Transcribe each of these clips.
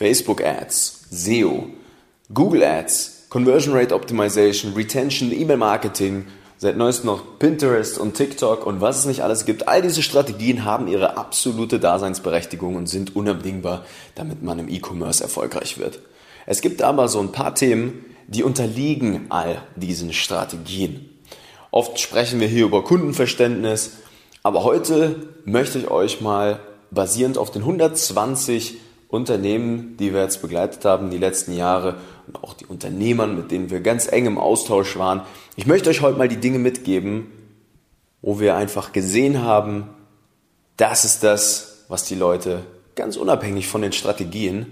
Facebook Ads, SEO, Google Ads, Conversion Rate Optimization, Retention, E-Mail Marketing, seit neuestem noch Pinterest und TikTok und was es nicht alles gibt. All diese Strategien haben ihre absolute Daseinsberechtigung und sind unabdingbar, damit man im E-Commerce erfolgreich wird. Es gibt aber so ein paar Themen, die unterliegen all diesen Strategien. Oft sprechen wir hier über Kundenverständnis, aber heute möchte ich euch mal basierend auf den 120 Unternehmen, die wir jetzt begleitet haben die letzten Jahre und auch die Unternehmern, mit denen wir ganz eng im Austausch waren. Ich möchte euch heute mal die Dinge mitgeben, wo wir einfach gesehen haben, das ist das, was die Leute ganz unabhängig von den Strategien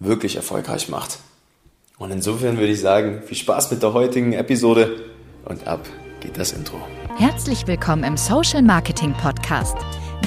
wirklich erfolgreich macht. Und insofern würde ich sagen, viel Spaß mit der heutigen Episode und ab geht das Intro. Herzlich willkommen im Social Marketing Podcast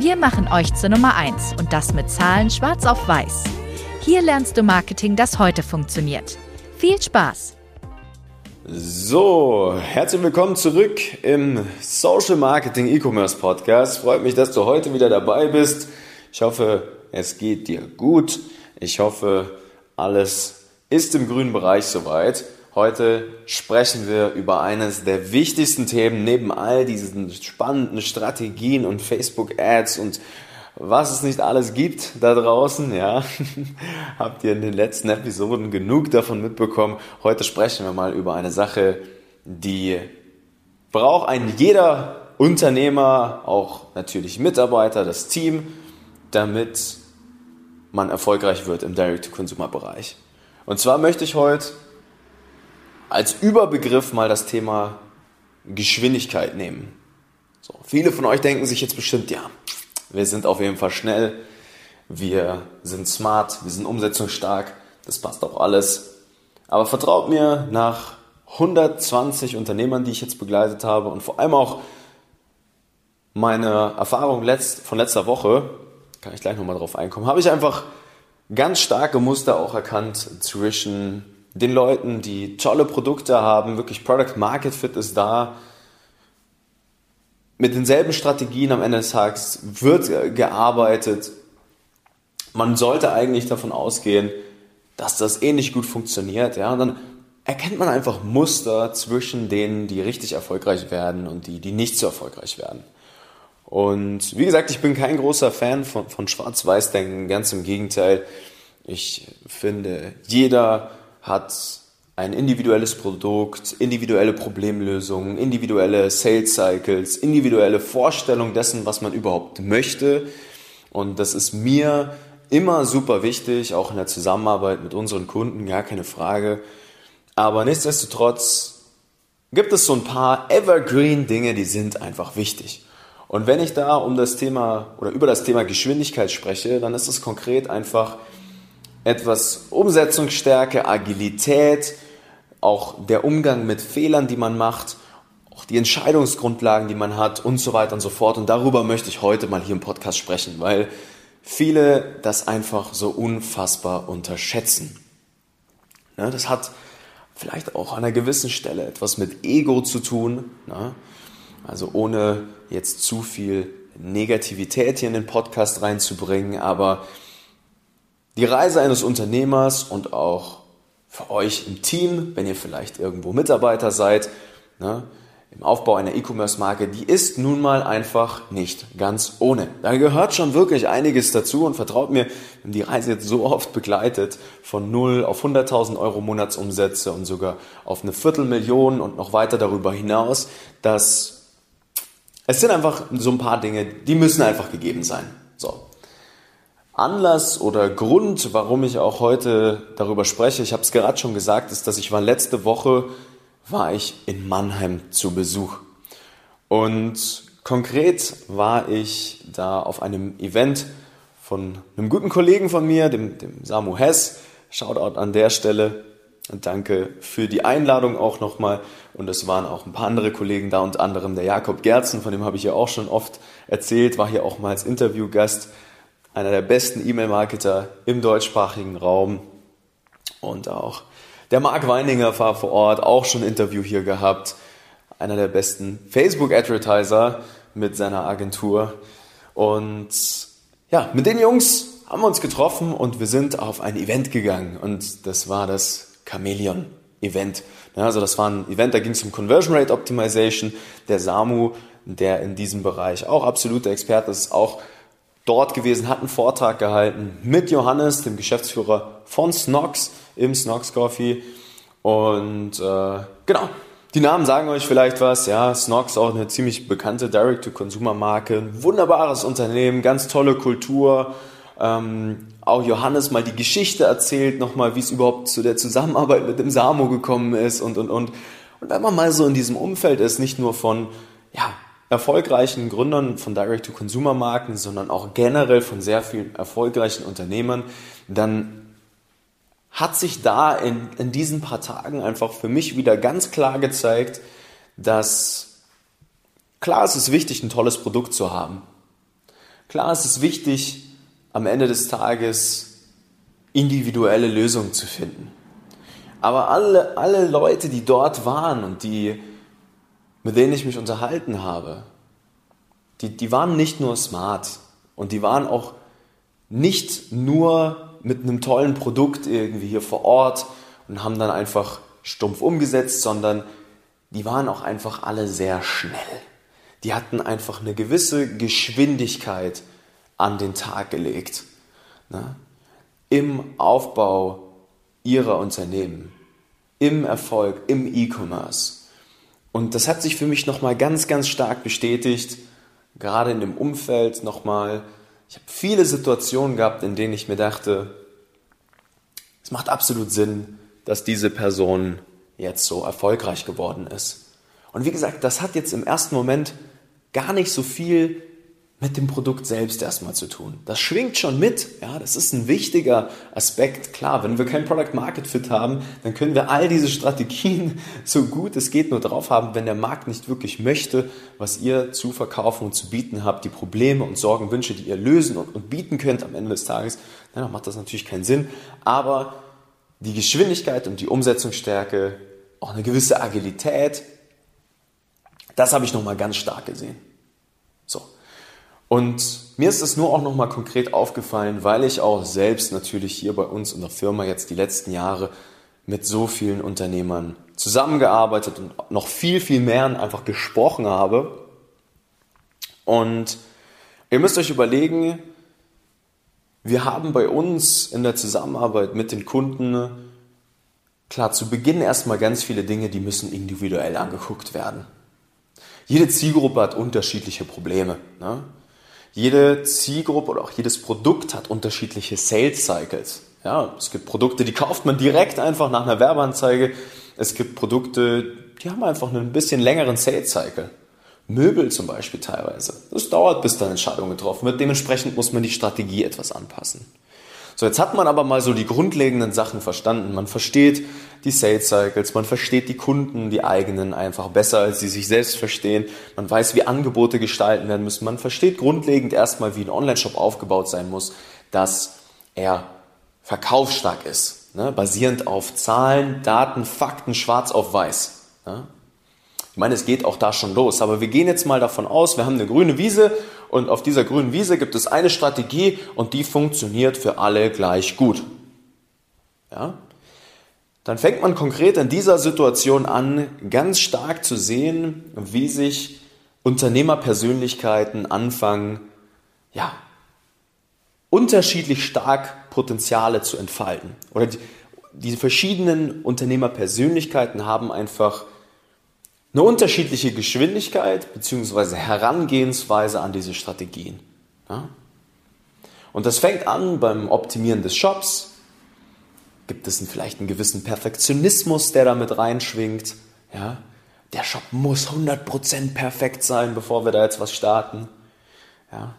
Wir machen euch zur Nummer 1 und das mit Zahlen schwarz auf weiß. Hier lernst du Marketing, das heute funktioniert. Viel Spaß! So, herzlich willkommen zurück im Social Marketing E-Commerce Podcast. Freut mich, dass du heute wieder dabei bist. Ich hoffe, es geht dir gut. Ich hoffe, alles ist im grünen Bereich soweit. Heute sprechen wir über eines der wichtigsten Themen neben all diesen spannenden Strategien und Facebook-Ads und was es nicht alles gibt da draußen, ja, habt ihr in den letzten Episoden genug davon mitbekommen. Heute sprechen wir mal über eine Sache, die braucht ein jeder Unternehmer, auch natürlich Mitarbeiter, das Team, damit man erfolgreich wird im Direct-to-Consumer-Bereich. Und zwar möchte ich heute als Überbegriff mal das Thema Geschwindigkeit nehmen. So, viele von euch denken sich jetzt bestimmt, ja, wir sind auf jeden Fall schnell, wir sind smart, wir sind umsetzungsstark, das passt auch alles. Aber vertraut mir, nach 120 Unternehmern, die ich jetzt begleitet habe und vor allem auch meine Erfahrung letzt, von letzter Woche, kann ich gleich nochmal drauf einkommen, habe ich einfach ganz starke Muster auch erkannt zwischen den Leuten, die tolle Produkte haben, wirklich Product Market Fit ist da. Mit denselben Strategien am Ende des Tages wird gearbeitet. Man sollte eigentlich davon ausgehen, dass das ähnlich gut funktioniert. Ja? Und dann erkennt man einfach Muster zwischen denen, die richtig erfolgreich werden und die, die nicht so erfolgreich werden. Und wie gesagt, ich bin kein großer Fan von, von Schwarz-Weiß-Denken, ganz im Gegenteil. Ich finde, jeder hat ein individuelles Produkt, individuelle Problemlösungen, individuelle Sales Cycles, individuelle Vorstellung dessen, was man überhaupt möchte. Und das ist mir immer super wichtig, auch in der Zusammenarbeit mit unseren Kunden, gar keine Frage. Aber nichtsdestotrotz gibt es so ein paar Evergreen Dinge, die sind einfach wichtig. Und wenn ich da um das Thema oder über das Thema Geschwindigkeit spreche, dann ist es konkret einfach etwas Umsetzungsstärke, Agilität, auch der Umgang mit Fehlern, die man macht, auch die Entscheidungsgrundlagen, die man hat und so weiter und so fort. Und darüber möchte ich heute mal hier im Podcast sprechen, weil viele das einfach so unfassbar unterschätzen. Ne, das hat vielleicht auch an einer gewissen Stelle etwas mit Ego zu tun. Ne? Also ohne jetzt zu viel Negativität hier in den Podcast reinzubringen, aber die Reise eines Unternehmers und auch für euch im Team, wenn ihr vielleicht irgendwo Mitarbeiter seid, ne, im Aufbau einer E-Commerce-Marke, die ist nun mal einfach nicht ganz ohne. Da gehört schon wirklich einiges dazu und vertraut mir, haben die Reise jetzt so oft begleitet, von 0 auf 100.000 Euro Monatsumsätze und sogar auf eine Viertelmillion und noch weiter darüber hinaus, dass es sind einfach so ein paar Dinge, die müssen einfach gegeben sein. So, Anlass oder Grund, warum ich auch heute darüber spreche, ich habe es gerade schon gesagt, ist, dass ich war letzte Woche war ich in Mannheim zu Besuch. Und konkret war ich da auf einem Event von einem guten Kollegen von mir, dem, dem Samu Hess. Shoutout an der Stelle. Danke für die Einladung auch nochmal. Und es waren auch ein paar andere Kollegen da, unter anderem der Jakob Gerzen, von dem habe ich ja auch schon oft erzählt, war hier auch mal als Interviewgast, einer der besten E-Mail-Marketer im deutschsprachigen Raum. Und auch der Marc Weininger war vor Ort, auch schon ein Interview hier gehabt. Einer der besten Facebook-Advertiser mit seiner Agentur. Und ja, mit den Jungs haben wir uns getroffen und wir sind auf ein Event gegangen. Und das war das Chameleon Event. Also das war ein Event, da ging es um Conversion Rate Optimization. Der Samu, der in diesem Bereich auch absoluter Experte ist, auch dort gewesen, hat einen Vortrag gehalten mit Johannes, dem Geschäftsführer von Snox im Snox Coffee. Und äh, genau, die Namen sagen euch vielleicht was. Ja, Snox auch eine ziemlich bekannte Direct-to-Consumer-Marke. Wunderbares Unternehmen, ganz tolle Kultur. Ähm, auch Johannes mal die Geschichte erzählt, nochmal, wie es überhaupt zu der Zusammenarbeit mit dem Samo gekommen ist und, und, und. Und wenn man mal so in diesem Umfeld ist, nicht nur von, ja, erfolgreichen Gründern von Direct-to-Consumer-Marken, sondern auch generell von sehr vielen erfolgreichen Unternehmern, dann hat sich da in, in diesen paar Tagen einfach für mich wieder ganz klar gezeigt, dass klar es ist wichtig, ein tolles Produkt zu haben. Klar es ist wichtig, am Ende des Tages individuelle Lösungen zu finden. Aber alle, alle Leute, die dort waren und die, mit denen ich mich unterhalten habe, die, die waren nicht nur smart und die waren auch nicht nur mit einem tollen Produkt irgendwie hier vor Ort und haben dann einfach stumpf umgesetzt, sondern die waren auch einfach alle sehr schnell. Die hatten einfach eine gewisse Geschwindigkeit an den Tag gelegt. Ne? Im Aufbau ihrer Unternehmen, im Erfolg, im E-Commerce. Und das hat sich für mich nochmal ganz, ganz stark bestätigt, gerade in dem Umfeld nochmal. Ich habe viele Situationen gehabt, in denen ich mir dachte, es macht absolut Sinn, dass diese Person jetzt so erfolgreich geworden ist. Und wie gesagt, das hat jetzt im ersten Moment gar nicht so viel mit dem Produkt selbst erstmal zu tun. Das schwingt schon mit, ja, das ist ein wichtiger Aspekt. Klar, wenn wir kein Product Market Fit haben, dann können wir all diese Strategien so gut es geht nur drauf haben, wenn der Markt nicht wirklich möchte, was ihr zu verkaufen und zu bieten habt, die Probleme und Sorgen, Wünsche, die ihr lösen und, und bieten könnt am Ende des Tages, dann macht das natürlich keinen Sinn. Aber die Geschwindigkeit und die Umsetzungsstärke, auch eine gewisse Agilität, das habe ich nochmal ganz stark gesehen. Und mir ist es nur auch nochmal konkret aufgefallen, weil ich auch selbst natürlich hier bei uns in der Firma jetzt die letzten Jahre mit so vielen Unternehmern zusammengearbeitet und noch viel, viel mehr einfach gesprochen habe. Und ihr müsst euch überlegen, wir haben bei uns in der Zusammenarbeit mit den Kunden klar zu Beginn erstmal ganz viele Dinge, die müssen individuell angeguckt werden. Jede Zielgruppe hat unterschiedliche Probleme. Ne? Jede Zielgruppe oder auch jedes Produkt hat unterschiedliche Sales Cycles. Ja, es gibt Produkte, die kauft man direkt einfach nach einer Werbeanzeige. Es gibt Produkte, die haben einfach einen bisschen längeren Sales Cycle. Möbel zum Beispiel teilweise. Das dauert, bis da eine Entscheidung getroffen wird. Dementsprechend muss man die Strategie etwas anpassen. So, jetzt hat man aber mal so die grundlegenden Sachen verstanden. Man versteht die Sales Cycles, man versteht die Kunden, die eigenen einfach besser, als sie sich selbst verstehen. Man weiß, wie Angebote gestalten werden müssen. Man versteht grundlegend erstmal, wie ein Online-Shop aufgebaut sein muss, dass er verkaufsstark ist, ne? basierend auf Zahlen, Daten, Fakten, schwarz auf weiß. Ne? Ich meine, es geht auch da schon los, aber wir gehen jetzt mal davon aus, wir haben eine grüne Wiese und auf dieser grünen Wiese gibt es eine Strategie und die funktioniert für alle gleich gut. Ja? Dann fängt man konkret in dieser Situation an, ganz stark zu sehen, wie sich Unternehmerpersönlichkeiten anfangen, ja, unterschiedlich stark Potenziale zu entfalten. Oder die, die verschiedenen Unternehmerpersönlichkeiten haben einfach eine unterschiedliche Geschwindigkeit bzw. Herangehensweise an diese Strategien. Ja? Und das fängt an beim Optimieren des Shops. Gibt es vielleicht einen gewissen Perfektionismus, der damit reinschwingt? Ja? Der Shop muss 100% perfekt sein, bevor wir da jetzt was starten. Ja?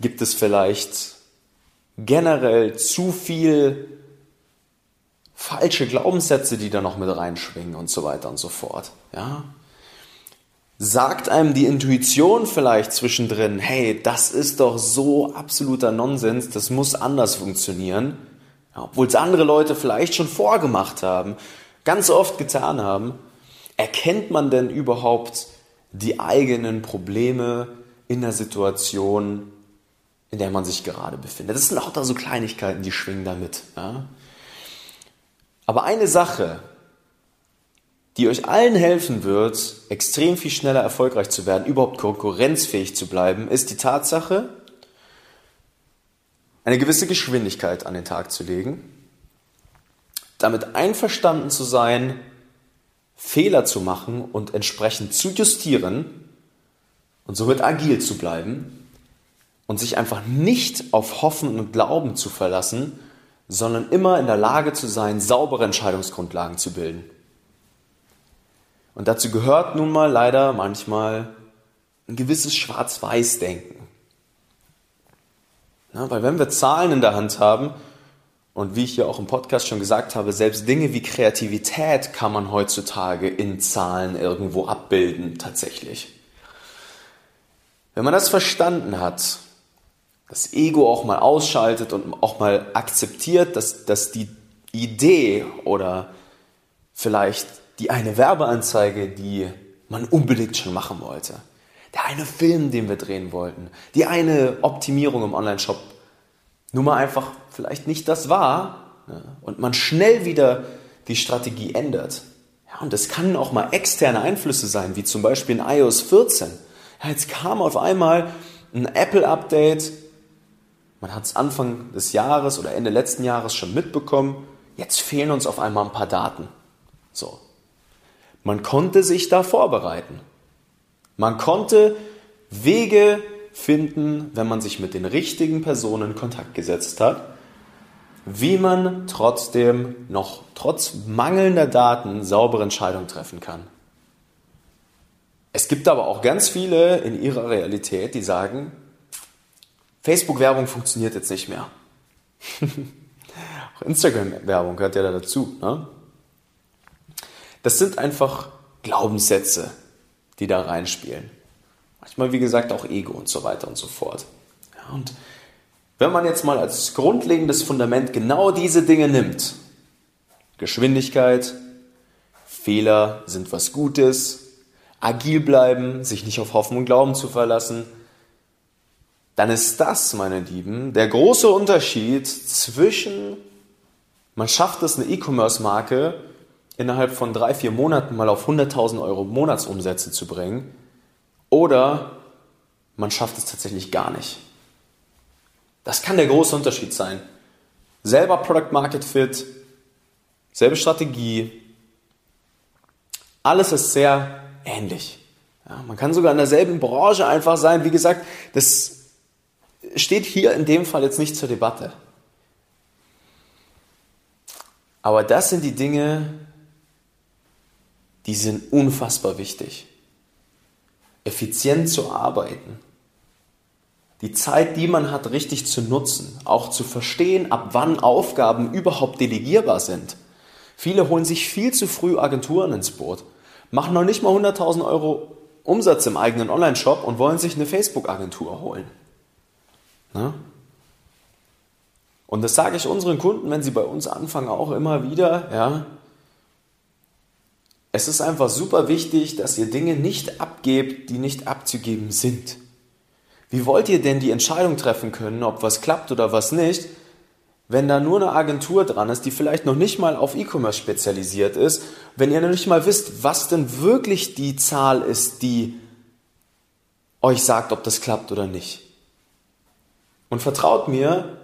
Gibt es vielleicht generell zu viel falsche Glaubenssätze, die da noch mit reinschwingen und so weiter und so fort. Ja? Sagt einem die Intuition vielleicht zwischendrin, hey, das ist doch so absoluter Nonsens, das muss anders funktionieren, ja, obwohl es andere Leute vielleicht schon vorgemacht haben, ganz oft getan haben. Erkennt man denn überhaupt die eigenen Probleme in der Situation, in der man sich gerade befindet? Das sind auch da so Kleinigkeiten, die schwingen damit. Ja? Aber eine Sache, die euch allen helfen wird, extrem viel schneller erfolgreich zu werden, überhaupt konkurrenzfähig zu bleiben, ist die Tatsache, eine gewisse Geschwindigkeit an den Tag zu legen, damit einverstanden zu sein, Fehler zu machen und entsprechend zu justieren und somit agil zu bleiben und sich einfach nicht auf Hoffen und Glauben zu verlassen, sondern immer in der Lage zu sein, saubere Entscheidungsgrundlagen zu bilden. Und dazu gehört nun mal leider manchmal ein gewisses Schwarz-Weiß-Denken. weil wenn wir Zahlen in der Hand haben, und wie ich ja auch im Podcast schon gesagt habe, selbst Dinge wie Kreativität kann man heutzutage in Zahlen irgendwo abbilden, tatsächlich. Wenn man das verstanden hat, das Ego auch mal ausschaltet und auch mal akzeptiert, dass, dass die Idee oder vielleicht die eine Werbeanzeige, die man unbedingt schon machen wollte, der eine Film, den wir drehen wollten, die eine Optimierung im Online-Shop nun mal einfach vielleicht nicht das war ja, und man schnell wieder die Strategie ändert. Ja, und das kann auch mal externe Einflüsse sein, wie zum Beispiel in iOS 14. Ja, jetzt kam auf einmal ein Apple-Update, man hat es Anfang des Jahres oder Ende letzten Jahres schon mitbekommen. Jetzt fehlen uns auf einmal ein paar Daten. So. Man konnte sich da vorbereiten. Man konnte Wege finden, wenn man sich mit den richtigen Personen in Kontakt gesetzt hat, wie man trotzdem noch trotz mangelnder Daten saubere Entscheidungen treffen kann. Es gibt aber auch ganz viele in ihrer Realität, die sagen, Facebook-Werbung funktioniert jetzt nicht mehr. Auch Instagram-Werbung gehört ja da dazu. Ne? Das sind einfach Glaubenssätze, die da reinspielen. Manchmal, wie gesagt, auch Ego und so weiter und so fort. Ja, und wenn man jetzt mal als grundlegendes Fundament genau diese Dinge nimmt, Geschwindigkeit, Fehler sind was Gutes, agil bleiben, sich nicht auf Hoffen und Glauben zu verlassen, dann ist das, meine Lieben, der große Unterschied zwischen, man schafft es, eine E-Commerce-Marke innerhalb von drei, vier Monaten mal auf 100.000 Euro Monatsumsätze zu bringen oder man schafft es tatsächlich gar nicht. Das kann der große Unterschied sein. Selber Product Market Fit, selbe Strategie, alles ist sehr ähnlich. Ja, man kann sogar in derselben Branche einfach sein. Wie gesagt, das steht hier in dem Fall jetzt nicht zur Debatte. Aber das sind die Dinge, die sind unfassbar wichtig. Effizient zu arbeiten, die Zeit, die man hat, richtig zu nutzen, auch zu verstehen, ab wann Aufgaben überhaupt delegierbar sind. Viele holen sich viel zu früh Agenturen ins Boot, machen noch nicht mal 100.000 Euro Umsatz im eigenen Online-Shop und wollen sich eine Facebook-Agentur holen. Ne? Und das sage ich unseren Kunden, wenn sie bei uns anfangen, auch immer wieder, ja. Es ist einfach super wichtig, dass ihr Dinge nicht abgebt, die nicht abzugeben sind. Wie wollt ihr denn die Entscheidung treffen können, ob was klappt oder was nicht, wenn da nur eine Agentur dran ist, die vielleicht noch nicht mal auf E-Commerce spezialisiert ist, wenn ihr noch nicht mal wisst, was denn wirklich die Zahl ist, die euch sagt, ob das klappt oder nicht? Und vertraut mir,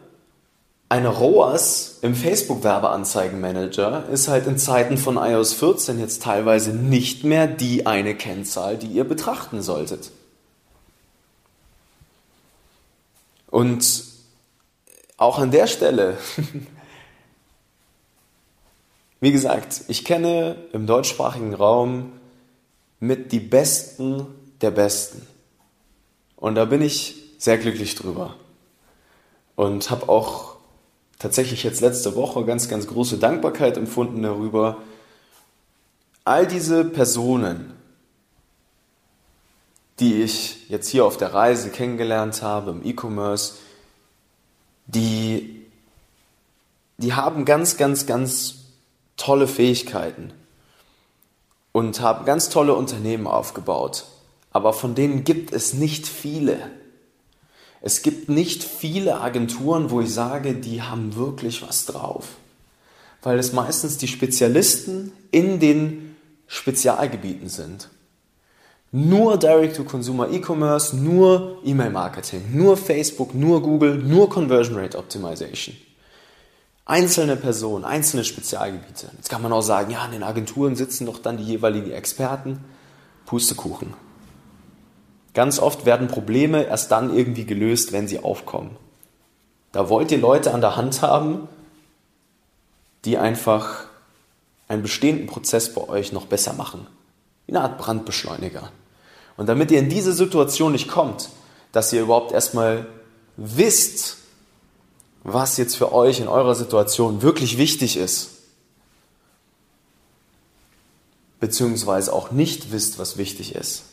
eine ROAS im Facebook-Werbeanzeigenmanager ist halt in Zeiten von iOS 14 jetzt teilweise nicht mehr die eine Kennzahl, die ihr betrachten solltet. Und auch an der Stelle, wie gesagt, ich kenne im deutschsprachigen Raum mit die Besten der Besten. Und da bin ich sehr glücklich drüber und habe auch tatsächlich jetzt letzte Woche ganz, ganz große Dankbarkeit empfunden darüber. All diese Personen, die ich jetzt hier auf der Reise kennengelernt habe im E-Commerce, die, die haben ganz, ganz, ganz tolle Fähigkeiten und haben ganz tolle Unternehmen aufgebaut. Aber von denen gibt es nicht viele. Es gibt nicht viele Agenturen, wo ich sage, die haben wirklich was drauf. Weil es meistens die Spezialisten in den Spezialgebieten sind. Nur Direct-to-Consumer E-Commerce, nur E-Mail-Marketing, nur Facebook, nur Google, nur Conversion Rate Optimization. Einzelne Personen, einzelne Spezialgebiete. Jetzt kann man auch sagen, ja, in den Agenturen sitzen doch dann die jeweiligen Experten. Pustekuchen. Ganz oft werden Probleme erst dann irgendwie gelöst, wenn sie aufkommen. Da wollt ihr Leute an der Hand haben, die einfach einen bestehenden Prozess bei euch noch besser machen. Wie eine Art Brandbeschleuniger. Und damit ihr in diese Situation nicht kommt, dass ihr überhaupt erstmal wisst, was jetzt für euch in eurer Situation wirklich wichtig ist, beziehungsweise auch nicht wisst, was wichtig ist,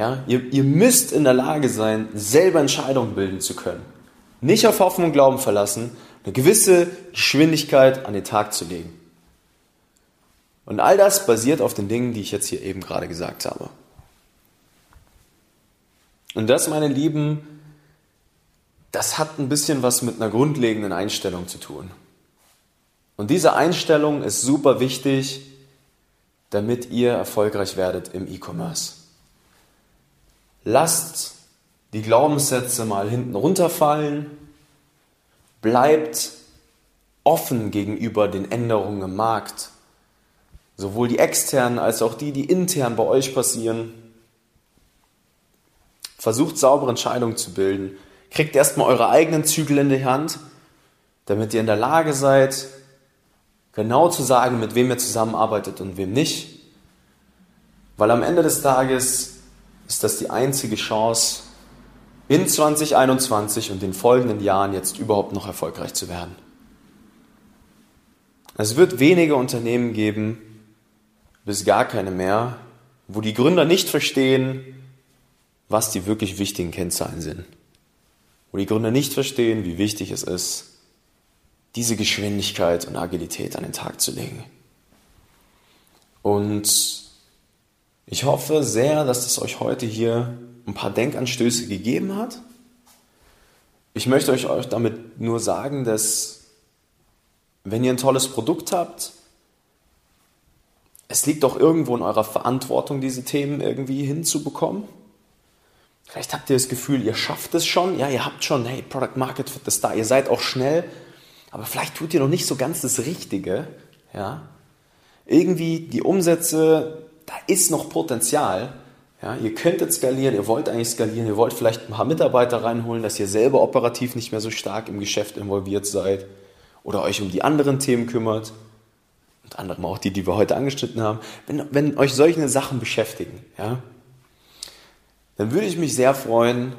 ja, ihr, ihr müsst in der Lage sein, selber Entscheidungen bilden zu können. Nicht auf Hoffnung und Glauben verlassen, eine gewisse Geschwindigkeit an den Tag zu legen. Und all das basiert auf den Dingen, die ich jetzt hier eben gerade gesagt habe. Und das, meine Lieben, das hat ein bisschen was mit einer grundlegenden Einstellung zu tun. Und diese Einstellung ist super wichtig, damit ihr erfolgreich werdet im E-Commerce. Lasst die Glaubenssätze mal hinten runterfallen. Bleibt offen gegenüber den Änderungen im Markt. Sowohl die externen als auch die, die intern bei euch passieren. Versucht saubere Entscheidungen zu bilden. Kriegt erstmal eure eigenen Zügel in die Hand, damit ihr in der Lage seid, genau zu sagen, mit wem ihr zusammenarbeitet und wem nicht. Weil am Ende des Tages ist das die einzige Chance, in 2021 und den folgenden Jahren jetzt überhaupt noch erfolgreich zu werden. Es wird wenige Unternehmen geben, bis gar keine mehr, wo die Gründer nicht verstehen, was die wirklich wichtigen Kennzahlen sind. Wo die Gründer nicht verstehen, wie wichtig es ist, diese Geschwindigkeit und Agilität an den Tag zu legen. Und ich hoffe sehr, dass es euch heute hier ein paar Denkanstöße gegeben hat. Ich möchte euch damit nur sagen, dass wenn ihr ein tolles Produkt habt, es liegt doch irgendwo in eurer Verantwortung, diese Themen irgendwie hinzubekommen. Vielleicht habt ihr das Gefühl, ihr schafft es schon. Ja, ihr habt schon, hey, Product Market Fit ist da. Ihr seid auch schnell. Aber vielleicht tut ihr noch nicht so ganz das Richtige. Ja. Irgendwie die Umsätze da ist noch Potenzial. Ja, ihr könntet skalieren, ihr wollt eigentlich skalieren, ihr wollt vielleicht ein paar Mitarbeiter reinholen, dass ihr selber operativ nicht mehr so stark im Geschäft involviert seid oder euch um die anderen Themen kümmert. Und anderem auch die, die wir heute angeschnitten haben. Wenn, wenn euch solche Sachen beschäftigen, ja, dann würde ich mich sehr freuen,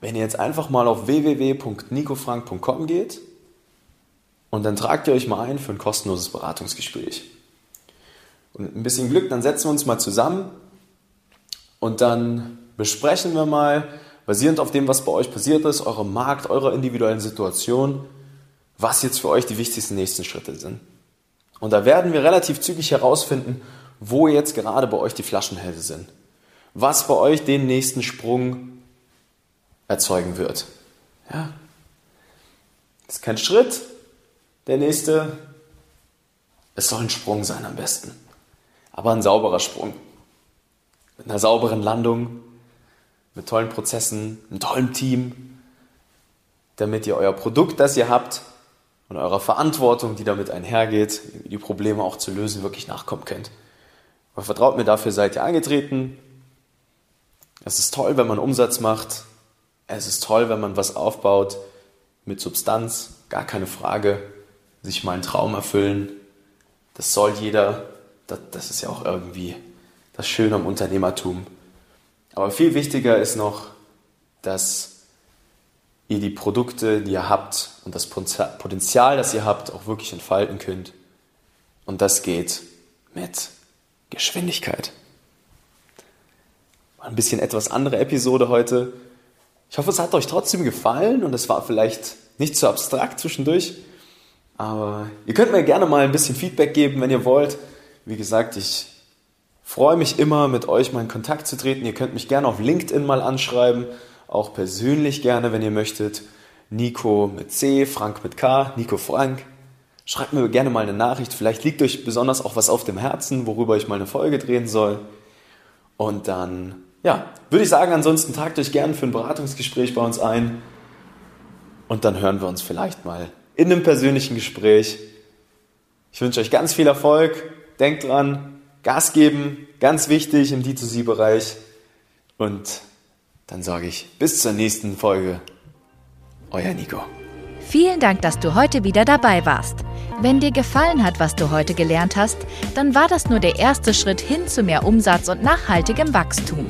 wenn ihr jetzt einfach mal auf www.nicofrank.com geht und dann tragt ihr euch mal ein für ein kostenloses Beratungsgespräch. Und ein bisschen Glück, dann setzen wir uns mal zusammen und dann besprechen wir mal, basierend auf dem, was bei euch passiert ist, eurem Markt, eurer individuellen Situation, was jetzt für euch die wichtigsten nächsten Schritte sind. Und da werden wir relativ zügig herausfinden, wo jetzt gerade bei euch die Flaschenhälse sind. Was bei euch den nächsten Sprung erzeugen wird. Ja. Das ist kein Schritt. Der nächste, es soll ein Sprung sein am besten aber ein sauberer Sprung. Mit einer sauberen Landung, mit tollen Prozessen, einem tollen Team, damit ihr euer Produkt, das ihr habt und eurer Verantwortung, die damit einhergeht, die Probleme auch zu lösen, wirklich nachkommen könnt. Aber vertraut mir, dafür seid ihr angetreten. Es ist toll, wenn man Umsatz macht. Es ist toll, wenn man was aufbaut mit Substanz, gar keine Frage. Sich mal einen Traum erfüllen. Das soll jeder das, das ist ja auch irgendwie das Schöne am Unternehmertum. Aber viel wichtiger ist noch, dass ihr die Produkte, die ihr habt und das Potenzial, das ihr habt, auch wirklich entfalten könnt. Und das geht mit Geschwindigkeit. Ein bisschen etwas andere Episode heute. Ich hoffe, es hat euch trotzdem gefallen und es war vielleicht nicht zu abstrakt zwischendurch. Aber ihr könnt mir gerne mal ein bisschen Feedback geben, wenn ihr wollt. Wie gesagt, ich freue mich immer, mit euch mal in Kontakt zu treten. Ihr könnt mich gerne auf LinkedIn mal anschreiben, auch persönlich gerne, wenn ihr möchtet. Nico mit C, Frank mit K, Nico Frank. Schreibt mir gerne mal eine Nachricht. Vielleicht liegt euch besonders auch was auf dem Herzen, worüber ich mal eine Folge drehen soll. Und dann, ja, würde ich sagen, ansonsten tragt euch gerne für ein Beratungsgespräch bei uns ein. Und dann hören wir uns vielleicht mal in einem persönlichen Gespräch. Ich wünsche euch ganz viel Erfolg. Denkt dran, Gas geben, ganz wichtig im D2C-Bereich. Und dann sage ich bis zur nächsten Folge. Euer Nico. Vielen Dank, dass du heute wieder dabei warst. Wenn dir gefallen hat, was du heute gelernt hast, dann war das nur der erste Schritt hin zu mehr Umsatz und nachhaltigem Wachstum.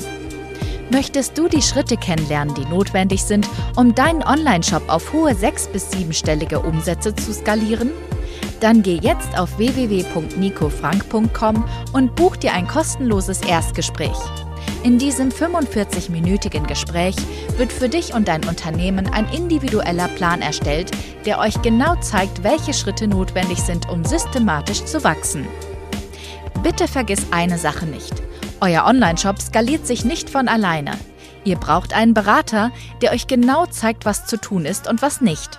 Möchtest du die Schritte kennenlernen, die notwendig sind, um deinen Online-Shop auf hohe sechs- bis siebenstellige Umsätze zu skalieren? Dann geh jetzt auf www.nicofrank.com und buch dir ein kostenloses Erstgespräch. In diesem 45-minütigen Gespräch wird für dich und dein Unternehmen ein individueller Plan erstellt, der euch genau zeigt, welche Schritte notwendig sind, um systematisch zu wachsen. Bitte vergiss eine Sache nicht. Euer Online-Shop skaliert sich nicht von alleine. Ihr braucht einen Berater, der euch genau zeigt, was zu tun ist und was nicht.